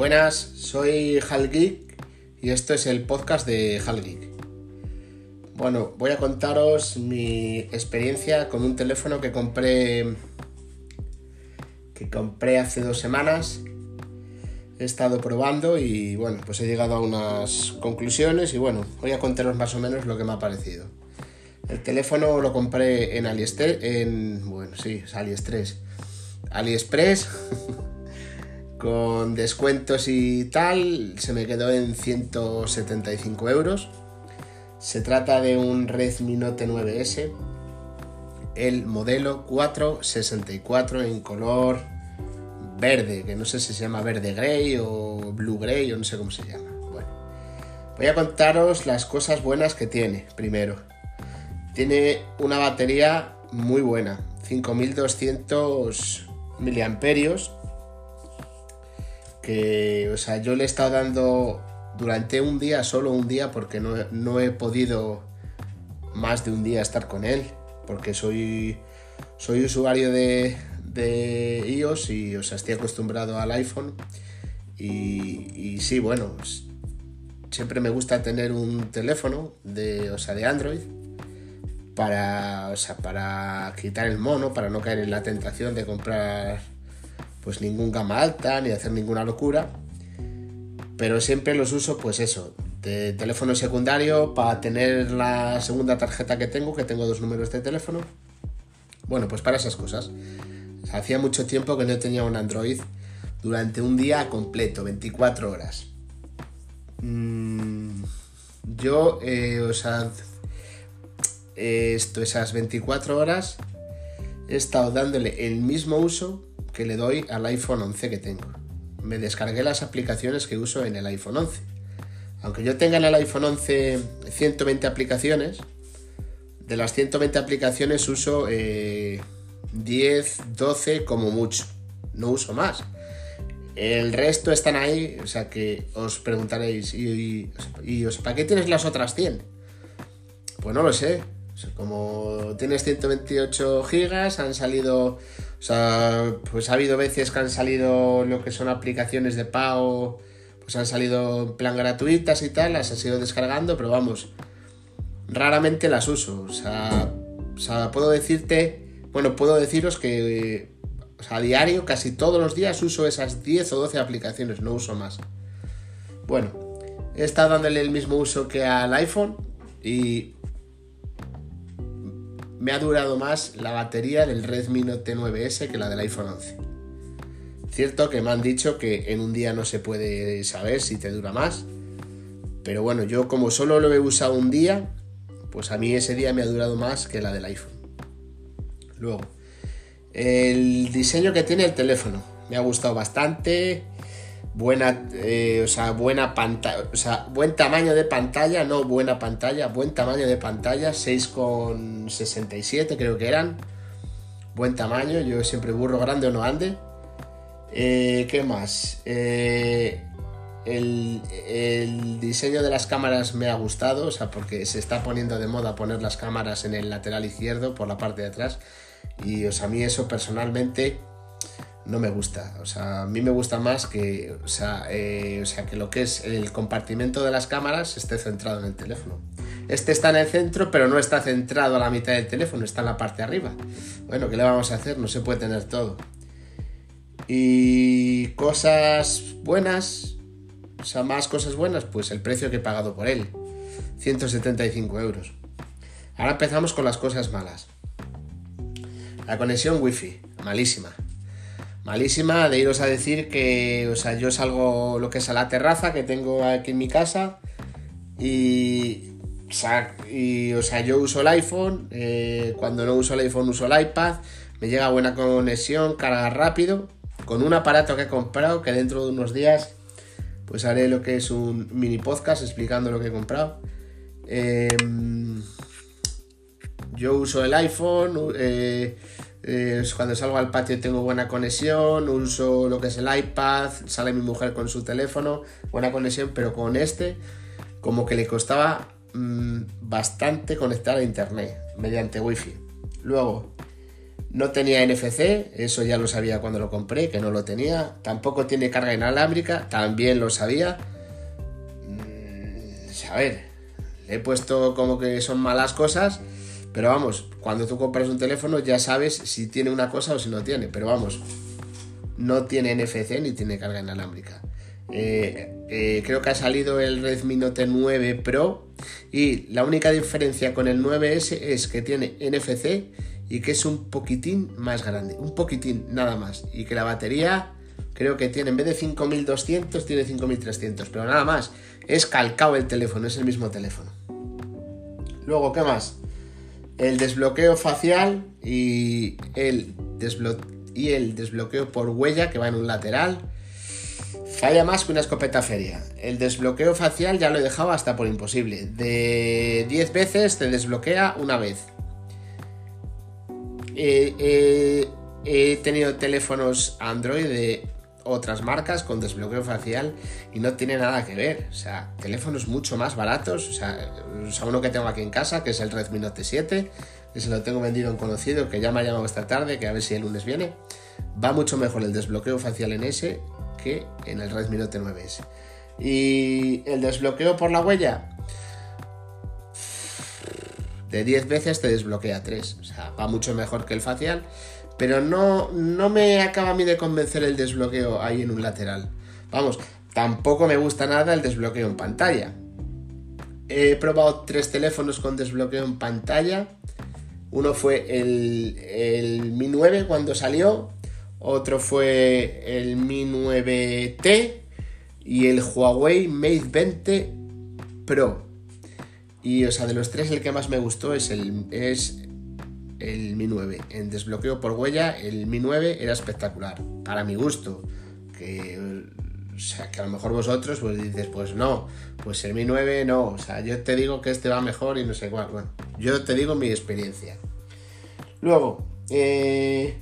Buenas, soy Hal Geek y esto es el podcast de Hal Geek. Bueno, voy a contaros mi experiencia con un teléfono que compré que compré hace dos semanas. He estado probando y bueno, pues he llegado a unas conclusiones y bueno, voy a contaros más o menos lo que me ha parecido. El teléfono lo compré en AliExpress. AliExpress con descuentos y tal, se me quedó en 175 euros. Se trata de un Redmi Note 9S, el modelo 464 en color verde, que no sé si se llama verde grey o blue grey o no sé cómo se llama. Bueno, voy a contaros las cosas buenas que tiene primero. Tiene una batería muy buena, 5200 miliamperios que, o sea, yo le he estado dando durante un día, solo un día, porque no, he podido más de un día estar con él, porque soy, soy usuario de, de iOS y, o sea, estoy acostumbrado al iPhone. Y, y sí, bueno, siempre me gusta tener un teléfono de, o sea, de Android para, o sea, para quitar el mono, para no caer en la tentación de comprar pues ningún gama alta ni hacer ninguna locura. Pero siempre los uso pues eso, de teléfono secundario para tener la segunda tarjeta que tengo, que tengo dos números de teléfono. Bueno, pues para esas cosas. Hacía mucho tiempo que no tenía un Android durante un día completo, 24 horas. Mm, yo, eh, o sea, esto, esas 24 horas he estado dándole el mismo uso que le doy al iPhone 11 que tengo. Me descargué las aplicaciones que uso en el iPhone 11. Aunque yo tenga en el iPhone 11 120 aplicaciones, de las 120 aplicaciones uso 10, eh, 12 como mucho. No uso más. El resto están ahí, o sea que os preguntaréis, ¿y, y, para qué tienes las otras 100? Pues no lo sé. como tienes 128 gigas, han salido o sea, pues ha habido veces que han salido lo que son aplicaciones de pago, pues han salido en plan gratuitas y tal, las he ido descargando, pero vamos, raramente las uso. O sea, puedo decirte, bueno, puedo deciros que a diario, casi todos los días uso esas 10 o 12 aplicaciones, no uso más. Bueno, he estado dándole el mismo uso que al iPhone y me ha durado más la batería del Redmi Note 9S que la del iPhone 11. Cierto que me han dicho que en un día no se puede saber si te dura más, pero bueno, yo como solo lo he usado un día, pues a mí ese día me ha durado más que la del iPhone. Luego, el diseño que tiene el teléfono me ha gustado bastante buena, eh, o sea, buena pantalla, o sea, buen tamaño de pantalla, no buena pantalla, buen tamaño de pantalla, 6,67 creo que eran, buen tamaño, yo siempre burro grande o no ande. Eh, ¿Qué más? Eh, el, el, diseño de las cámaras me ha gustado, o sea, porque se está poniendo de moda poner las cámaras en el lateral izquierdo por la parte de atrás. Y o a mí eso personalmente no me gusta. O sea, a mí me gusta más que, o sea, eh, o sea, que lo que es el compartimento de las cámaras esté centrado en el teléfono. Este está en el centro, pero no está centrado a la mitad del teléfono, está en la parte de arriba. Bueno, ¿qué le vamos a hacer? No se puede tener todo. Y cosas buenas, o sea, más cosas buenas, pues el precio que he pagado por él, 175 euros. Ahora empezamos con las cosas malas. La conexión wifi, malísima malísima de iros a decir que, o sea, yo salgo lo que es a la terraza que tengo aquí en mi casa y, o sea, y, yo uso el iPhone, eh, cuando no uso el iPhone uso el iPad, me llega buena conexión, carga rápido, con un aparato que he comprado que dentro de unos días pues haré lo que es un mini podcast explicando lo que he comprado. Em, yo uso el iPhone, eh, eh, cuando salgo al patio tengo buena conexión, uso lo que es el iPad, sale mi mujer con su teléfono, buena conexión, pero con este como que le costaba mm, bastante conectar a internet mediante wifi. Luego, No tenía NFC, eso ya lo sabía cuando lo compré, que no lo tenía. Tampoco tiene carga inalámbrica, también lo sabía. Mm, a ver, le he puesto como que son malas cosas, pero vamos, cuando tú compras un teléfono ya sabes si tiene una cosa o si no tiene, pero vamos, no tiene NFC ni tiene carga inalámbrica. Eh, eh, creo que ha salido el Redmi Note 9 Pro y la única diferencia con el 9S es que tiene NFC y que es un poquitín más grande, un poquitín nada más y que la batería creo que tiene en vez de 5200 tiene 5300, pero nada más, es calcado el teléfono, es el mismo teléfono. Luego, ¿qué más? El desbloqueo facial y el, y el desbloqueo por huella que va en un lateral Falla más que una escopeta feria. El desbloqueo facial ya lo he dejado hasta por imposible. De 10 veces te desbloquea una vez. he tenido teléfonos Android de otras marcas con desbloqueo facial y no tiene nada que ver. O sea, teléfonos mucho más baratos. O sea, uno que tengo aquí en casa, que es el Redmi Note 7, que se lo tengo vendido en conocido, que ya me ha llamado esta tarde, que a ver si el lunes viene. Va mucho mejor el desbloqueo facial en ese que en el Redmi Note 9S. Y el desbloqueo por la huella, de 10 veces te desbloquea 3. O sea, va mucho mejor que el facial. Pero no, no me acaba a mí de convencer el desbloqueo ahí en un lateral. Vamos, tampoco me gusta nada el desbloqueo en pantalla. He probado tres teléfonos con desbloqueo en pantalla. Uno fue el, el Mi 9 cuando salió otro fue el Mi 9T y el Huawei Mate 20 Pro. Y o sea, de los tres el que más me gustó es el, es el Mi 9. En desbloqueo por huella, el Mi 9 era espectacular, para mi gusto. Que, o sea, que a lo mejor vosotros pues dices, pues no, pues el Mi 9 no. O sea, yo te digo que este va mejor y no sé cuál. Bueno, yo te digo mi experiencia. Luego, eh,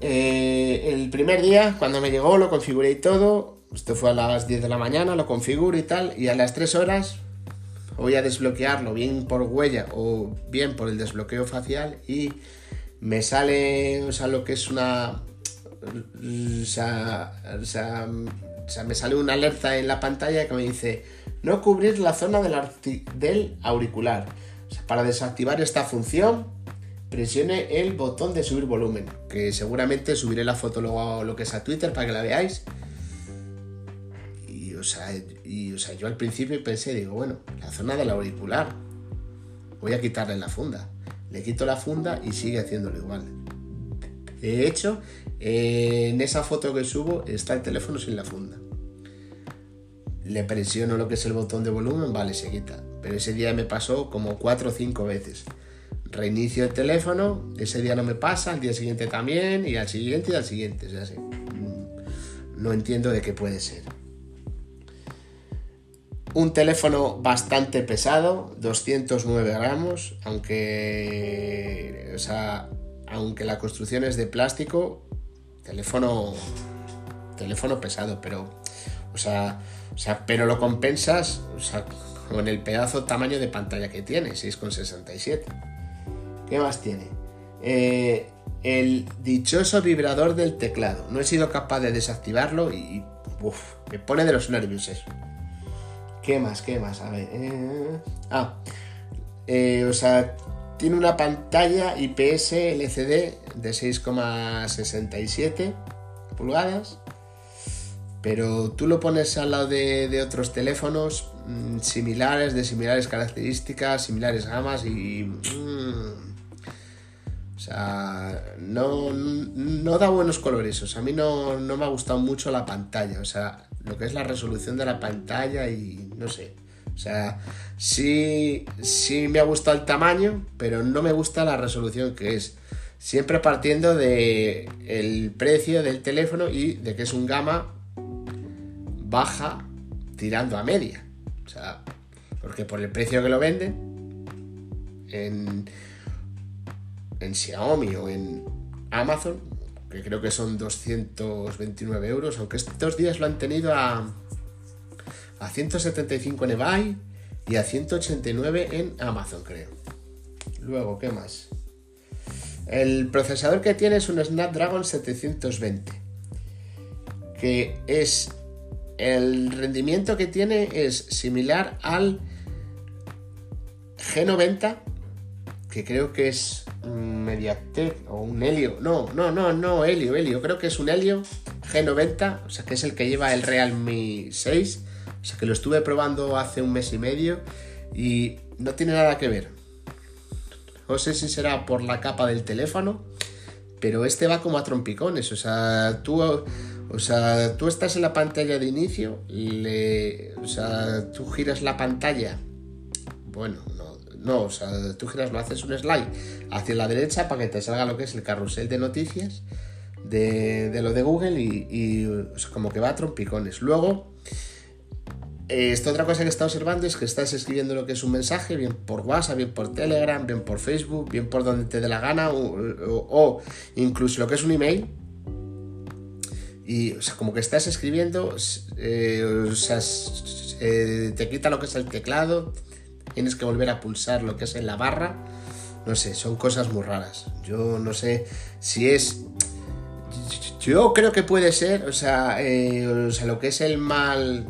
eh, el primer día, cuando me llegó, lo configuré y todo. Esto fue a las 10 de la mañana, lo configuro y tal. Y a las 3 horas voy a desbloquearlo bien por huella o bien por el desbloqueo facial y me sale, o sea, lo que es una... O sea, o sea, me sale una alerta en la pantalla que me dice no cubrir la zona del, auricular. O sea, para desactivar esta función presione el botón de subir volumen, que seguramente subiré la foto luego lo que es a Twitter para que la veáis. Y o, sea, y, o sea, yo al principio pensé, digo, bueno, la zona del auricular, voy a quitarle la funda. Le quito la funda y sigue haciéndolo igual. De hecho, en esa foto que subo está el teléfono sin la funda. Le presiono lo que es el botón de volumen, vale, se quita. Pero ese día me pasó como 4 o 5 veces reinicio el teléfono, ese día no me pasa, al día siguiente también, y al siguiente y al siguiente. Mm, no entiendo de qué puede ser. Un teléfono bastante pesado, 209 gramos, aunque, o sea, aunque la construcción es de plástico, teléfono, teléfono pesado, pero, o sea, o sea, pero lo compensas, o sea, con el pedazo tamaño de pantalla que tiene, 6,67. ¿Qué más tiene? Eh, el dichoso vibrador del teclado. No he sido capaz de desactivarlo y me pone de los nervios. ¿Qué más? ¿Qué más? A ver. Eh, ah, eh, o sea, tiene una pantalla IPS LCD de 6,67 pulgadas. Pero tú lo pones al lado de, otros teléfonos mm, similares, de similares características, similares gamas y... Mm, o sea, no, no da buenos colores. O sea, a mí no, me ha gustado mucho la pantalla. O sea, lo que es la resolución de la pantalla y no sé. O sea, sí, sí me ha gustado el tamaño, pero no me gusta la resolución que es. Siempre partiendo de el precio del teléfono y de que es un gama baja tirando a media. O sea, porque por el precio que lo venden, en en Xiaomi o en Amazon, que creo que son 229 euros, aunque estos días lo han tenido a, a 175 en eBay y a 189 en Amazon, creo. Luego, ¿qué más? El procesador que tiene es un Snapdragon 720, que es el rendimiento que tiene es similar al G90, que creo que es un Mediatek o un Helio. No, no, no, no, Helio, Helio. Creo que es un Helio G90, o sea que es el que lleva el Realme 6. O sea que lo estuve probando hace un mes y medio y no tiene nada que ver. No sé si será por la capa del teléfono, pero este va como a trompicones. O sea, tú o sea, tú estás en la pantalla de inicio, le, o sea, tú giras la pantalla, bueno, no, no, o sea, tú giras, lo haces un slide hacia la derecha para que te salga lo que es el carrusel de noticias de, lo de Google y, o sea, como que va a trompicones. Luego, esta otra cosa que está observando es que estás escribiendo lo que es un mensaje, bien por WhatsApp, bien por Telegram, bien por Facebook, bien por donde te dé la gana, o, incluso lo que es un email, y, o sea, como que estás escribiendo, eh, o sea, te quita lo que es el teclado, tienes que volver a pulsar lo que es en la barra. No sé, son cosas muy raras. Yo no sé si es. Yo creo que puede ser, o sea, eh, o sea, lo que es el mal.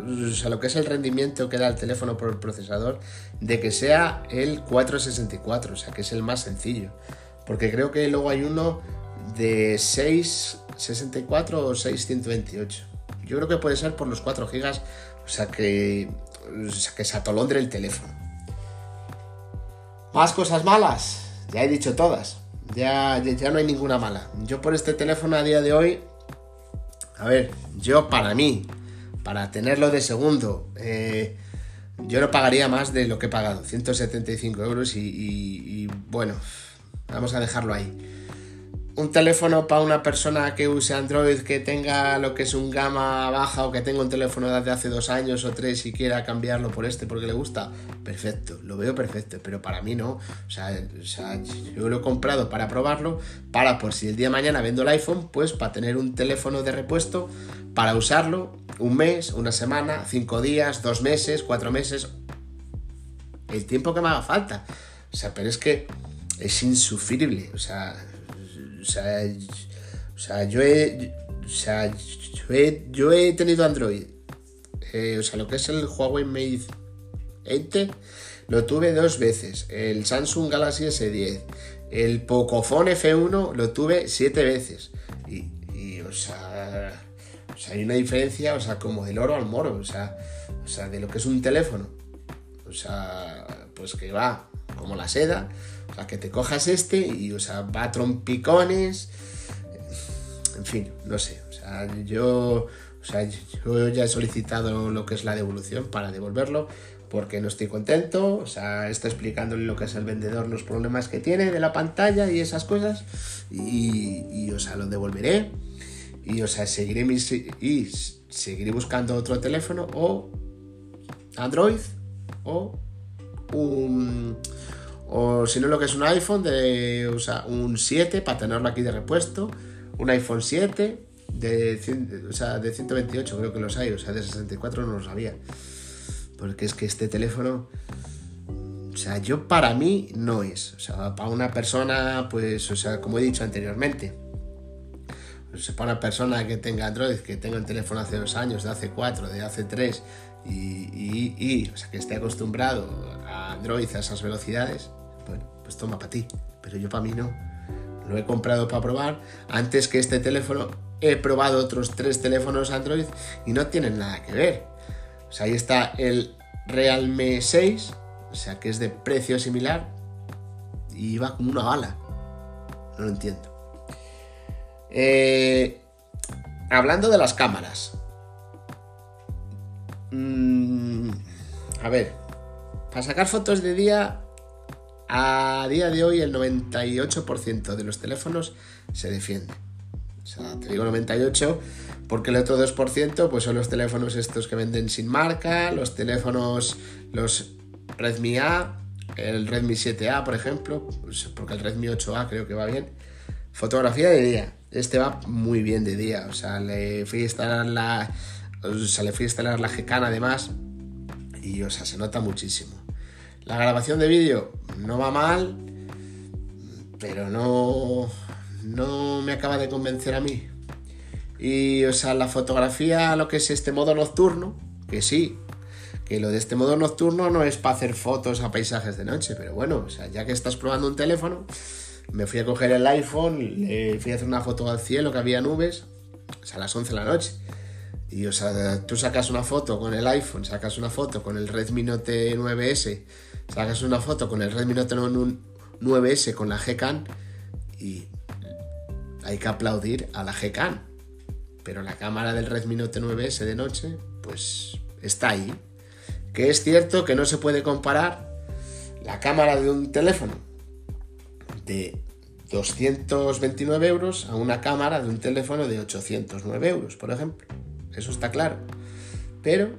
O sea, lo que es el rendimiento que da el teléfono por el procesador, de que sea el 464, o sea, que es el más sencillo. Porque creo que luego hay uno de 664 o 628. Yo creo que puede ser por los 4 GB, o sea que, que se atolondre el teléfono. Más cosas malas, ya he dicho todas. Ya, ya no hay ninguna mala. Yo por este teléfono a día de hoy, a ver, yo para mí, para tenerlo de segundo, eh, yo no pagaría más de lo que he pagado, 175 euros y bueno, vamos a dejarlo ahí un teléfono para una persona que use Android, que tenga lo que es un gama baja o que tenga un teléfono de hace dos años o tres y quiera cambiarlo por este porque le gusta, perfecto, lo veo perfecto, pero para mí no. O sea, yo lo he comprado para probarlo, para por si el día de mañana vendo el iPhone, pues para tener un teléfono de repuesto, para usarlo un mes, una semana, cinco días, dos meses, cuatro meses, el tiempo que me haga falta. O sea, pero es que es insufrible, o sea o sea, yo he, yo he, tenido Android. Eh, o sea, lo que es el Huawei Mate 20 lo tuve dos veces. El Samsung Galaxy S10. El Pocophone F1 lo tuve siete veces. Y, o, sea, o sea, hay una diferencia, o sea, como del oro al moro. O sea, o sea, de lo que es un teléfono. O sea, pues que va como la seda o sea, que te cojas este y, o sea, va trompicones. En fin, no sé. O sea, yo, o sea, yo ya he solicitado lo que es la devolución para devolverlo porque no estoy contento. O sea, está explicándole lo que es el vendedor, los problemas que tiene de la pantalla y esas cosas. Y, y o sea, lo devolveré. Y, o sea, seguiré, mis, y seguiré buscando otro teléfono o Android o un o si no, lo que es un iPhone de o un 7 para tenerlo aquí de repuesto. Un iPhone 7 de, o sea, de 128 creo que los hay. O sea, de 64 no lo sabía. Porque es que este teléfono... O sea, yo para mí no es. O sea, para una persona, pues, o sea, como he dicho anteriormente. O sea, para una persona que tenga Android, que tenga un teléfono hace dos años, de hace cuatro, de hace tres, y, y, o sea, que esté acostumbrado a Android a esas velocidades, pues toma para ti, pero yo para mí no. Lo he comprado para probar. Antes que este teléfono he probado otros tres teléfonos Android y no tienen nada que ver. O sea, ahí está el Realme 6, o sea, que es de precio similar y va como una bala. No lo entiendo. Eh, hablando de las cámaras. Mm, a ver, para sacar fotos de día a día de hoy el 98% de los teléfonos se defiende. O sea, te digo 98 porque el otro 2% pues son los teléfonos estos que venden sin marca, los teléfonos, los Redmi A, el Redmi 7A por ejemplo, pues porque el Redmi 8A creo que va bien. Fotografía de día, este va muy bien de día, o sea, le fui a instalar la, o sea, le fui a instalar la Gcam además y o sea, se nota muchísimo. La grabación de vídeo no va mal, pero no, no me acaba de convencer a mí. Y, o sea, la fotografía, lo que es este modo nocturno, que sí, que lo de este modo nocturno no es para hacer fotos a paisajes de noche, pero bueno, o sea, ya que estás probando un teléfono, me fui a coger el iPhone, le fui a hacer una foto al cielo que había nubes, o sea, a las 11 de la noche. Y, o sea, tú sacas una foto con el iPhone, sacas una foto con el Redmi Note 9S, sacas una foto con el Redmi Note 9S con la Gcan y hay que aplaudir a la Gcan. Pero la cámara del Redmi Note 9S de noche, pues está ahí. Que es cierto que no se puede comparar la cámara de un teléfono de 229 euros a una cámara de un teléfono de 809 euros, por ejemplo. Eso está claro. Pero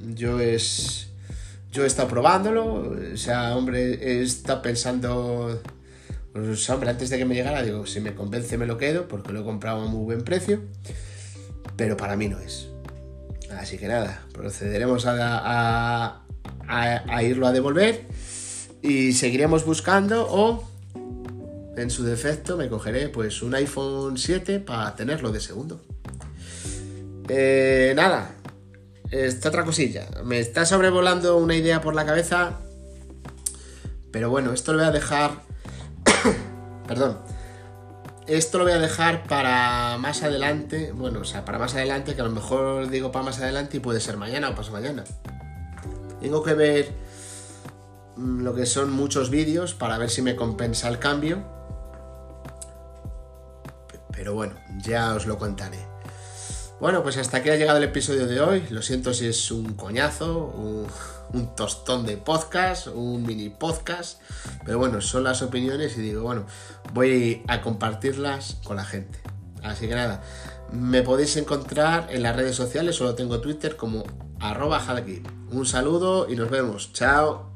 yo es. Yo he estado probándolo. O sea, hombre, he estado pensando. Pues, hombre, antes de que me llegara, digo, si me convence me lo quedo, porque lo he comprado a muy buen precio. Pero para mí no es. Así que nada, procederemos a, a irlo a devolver. Y seguiremos buscando o en su defecto me cogeré pues un iPhone 7 para tenerlo de segundo. Eh, nada, esta otra cosilla. Me está sobrevolando una idea por la cabeza. Pero bueno, esto lo voy a dejar. Perdón. Esto lo voy a dejar para más adelante. Bueno, o sea, para más adelante, que a lo mejor digo para más adelante y puede ser mañana o paso mañana. Tengo que ver mm, lo que son muchos vídeos para ver si me compensa el cambio. Pero bueno, ya os lo contaré. Bueno, pues hasta aquí ha llegado el episodio de hoy. Lo siento si es un coñazo, un, tostón de podcast, un mini podcast. Pero bueno, son las opiniones y digo, bueno, voy a compartirlas con la gente. Así que nada, me podéis encontrar en las redes sociales, solo tengo Twitter como arroba Un saludo y nos vemos. Chao.